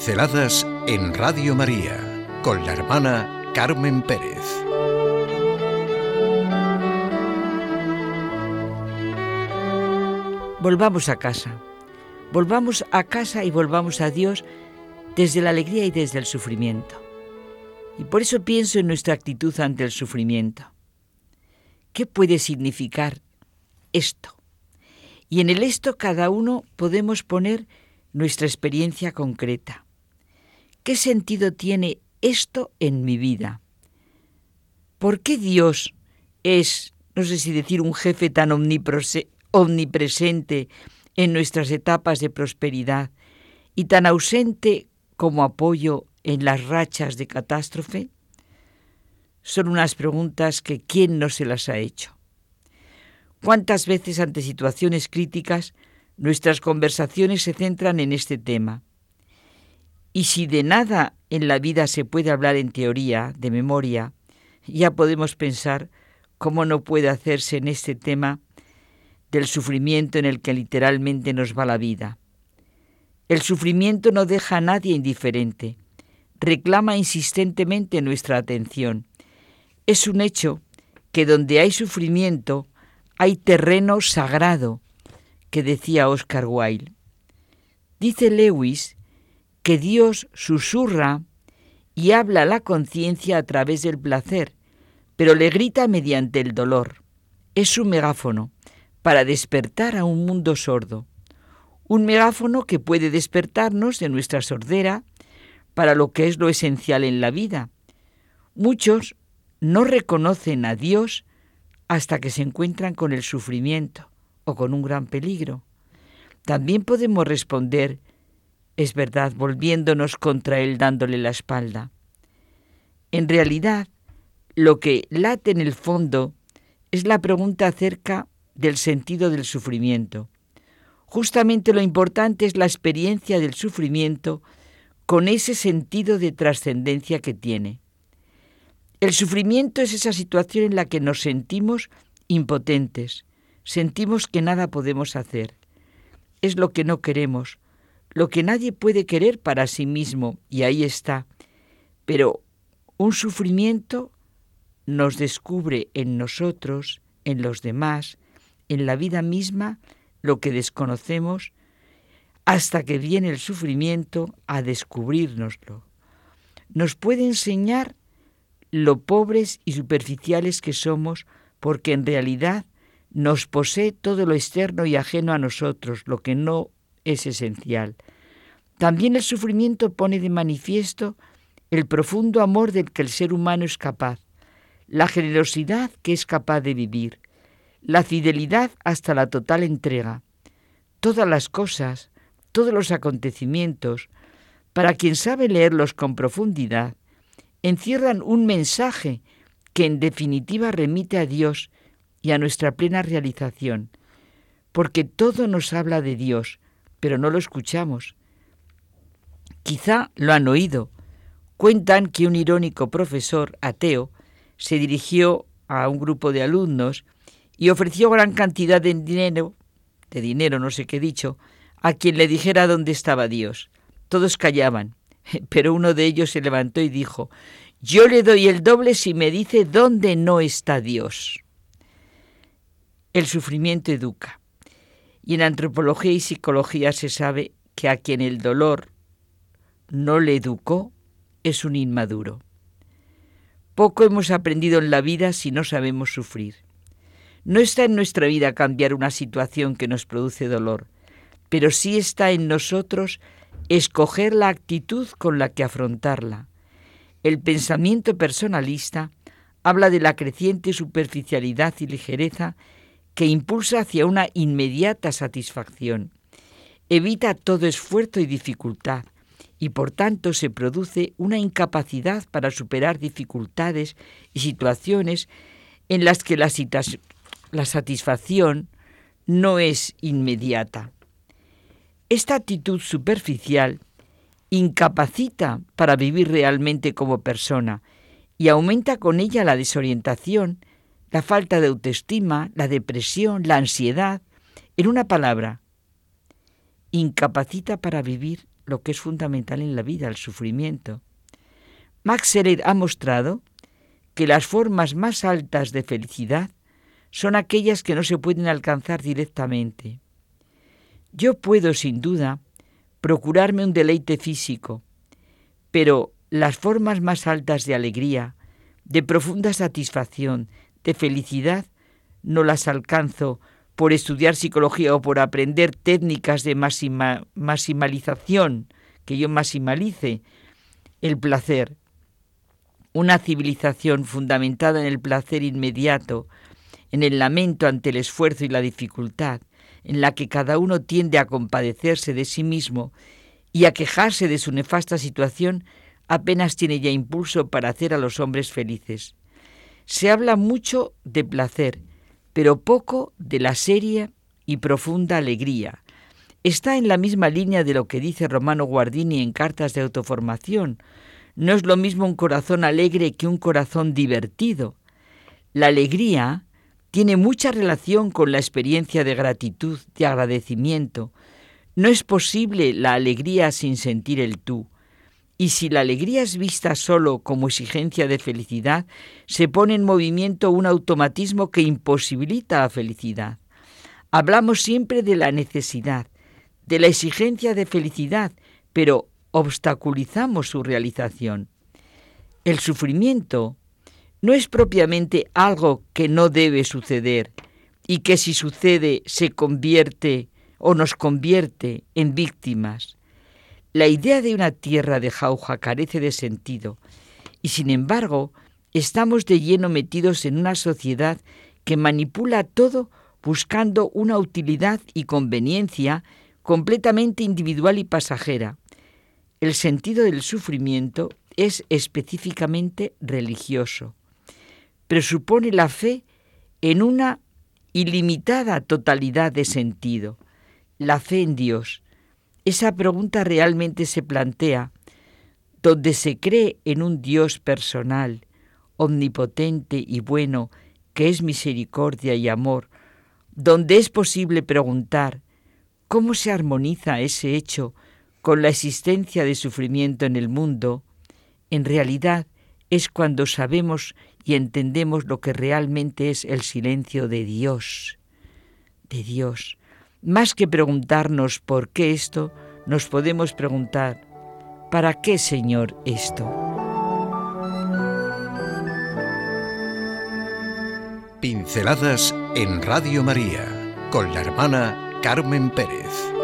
Pinceladas en Radio María con la hermana Carmen Pérez. Volvamos a casa. Volvamos a casa y volvamos a Dios desde la alegría y desde el sufrimiento. Y por eso pienso en nuestra actitud ante el sufrimiento. ¿Qué puede significar esto? Y en el esto cada uno podemos poner nuestra experiencia concreta. ¿Qué sentido tiene esto en mi vida? ¿Por qué Dios es, no sé si decir, un jefe tan omnipresente en nuestras etapas de prosperidad y tan ausente como apoyo en las rachas de catástrofe? Son unas preguntas que ¿quién no se las ha hecho? ¿Cuántas veces ante situaciones críticas Nuestras conversaciones se centran en este tema. Y si de nada en la vida se puede hablar en teoría, de memoria, ya podemos pensar cómo no puede hacerse en este tema del sufrimiento en el que literalmente nos va la vida. El sufrimiento no deja a nadie indiferente, reclama insistentemente nuestra atención. Es un hecho que donde hay sufrimiento hay terreno sagrado, que decía Oscar Wilde. Dice Lewis que Dios susurra y habla a la conciencia a través del placer, pero le grita mediante el dolor. Es su megáfono para despertar a un mundo sordo. Un megáfono que puede despertarnos de nuestra sordera para lo que es lo esencial en la vida. Muchos no reconocen a Dios hasta que se encuentran con el sufrimiento o con un gran peligro. También podemos responder, es verdad, volviéndonos contra él dándole la espalda. En realidad, lo que late en el fondo es la pregunta acerca del sentido del sufrimiento. Justamente lo importante es la experiencia del sufrimiento con ese sentido de trascendencia que tiene. El sufrimiento es esa situación en la que nos sentimos impotentes, sentimos que nada podemos hacer. Es lo que no queremos, lo que nadie puede querer para sí mismo, y ahí está. Pero un sufrimiento nos descubre en nosotros, en los demás, en la vida misma, lo que desconocemos, hasta que viene el sufrimiento a descubrirnoslo. Nos puede enseñar lo pobres y superficiales que somos, porque en realidad nos posee todo lo externo y ajeno a nosotros, lo que no es esencial. También el sufrimiento pone de manifiesto el profundo amor del que el ser humano es capaz, la generosidad que es capaz de vivir, la fidelidad hasta la total entrega. Todas las cosas, todos los acontecimientos, para quien sabe leerlos con profundidad, encierran un mensaje que en definitiva remite a Dios y a nuestra plena realización, porque todo nos habla de Dios, pero no lo escuchamos. Quizá lo han oído. Cuentan que un irónico profesor ateo se dirigió a un grupo de alumnos y ofreció gran cantidad de dinero, de dinero no sé qué dicho, a quien le dijera dónde estaba Dios. Todos callaban, pero uno de ellos se levantó y dijo, yo le doy el doble si me dice dónde no está Dios. El sufrimiento educa. Y en antropología y psicología se sabe que a quien el dolor no le educó es un inmaduro. Poco hemos aprendido en la vida si no sabemos sufrir. No está en nuestra vida cambiar una situación que nos produce dolor, pero sí está en nosotros escoger la actitud con la que afrontarla. El pensamiento personalista habla de la creciente superficialidad y ligereza que impulsa hacia una inmediata satisfacción. Evita todo esfuerzo y dificultad y por tanto se produce una incapacidad para superar dificultades y situaciones en las que la, satisfacción no es inmediata. Esta actitud superficial incapacita para vivir realmente como persona y aumenta con ella la desorientación la falta de autoestima, la depresión, la ansiedad, en una palabra, incapacita para vivir lo que es fundamental en la vida, el sufrimiento. Max ha mostrado que las formas más altas de felicidad son aquellas que no se pueden alcanzar directamente. Yo puedo, sin duda, procurarme un deleite físico, pero las formas más altas de alegría, de profunda satisfacción, de felicidad, no las alcanzo por estudiar psicología o por aprender técnicas de maximalización, que yo maximalice el placer. Una civilización fundamentada en el placer inmediato, en el lamento ante el esfuerzo y la dificultad, en la que cada uno tiende a compadecerse de sí mismo y a quejarse de su nefasta situación, apenas tiene ya impulso para hacer a los hombres felices. Se habla mucho de placer, pero poco de la seria y profunda alegría. Está en la misma línea de lo que dice Romano Guardini en Cartas de Autoformación. No es lo mismo un corazón alegre que un corazón divertido. La alegría tiene mucha relación con la experiencia de gratitud, de agradecimiento. No es posible la alegría sin sentir el tú. Y si la alegría es vista solo como exigencia de felicidad, se pone en movimiento un automatismo que imposibilita la felicidad. Hablamos siempre de la necesidad, de la exigencia de felicidad, pero obstaculizamos su realización. El sufrimiento no es propiamente algo que no debe suceder y que si sucede se convierte o nos convierte en víctimas. La idea de una tierra de jauja carece de sentido y sin embargo estamos de lleno metidos en una sociedad que manipula todo buscando una utilidad y conveniencia completamente individual y pasajera. El sentido del sufrimiento es específicamente religioso presupone la fe en una ilimitada totalidad de sentido, la fe en Dios. Esa pregunta realmente se plantea donde se cree en un Dios personal, omnipotente y bueno, que es misericordia y amor, donde es posible preguntar cómo se armoniza ese hecho con la existencia de sufrimiento en el mundo, en realidad es cuando sabemos y entendemos lo que realmente es el silencio de Dios, de Dios. Más que preguntarnos por qué esto, nos podemos preguntar, ¿para qué Señor esto? Pinceladas en Radio María con la hermana Carmen Pérez.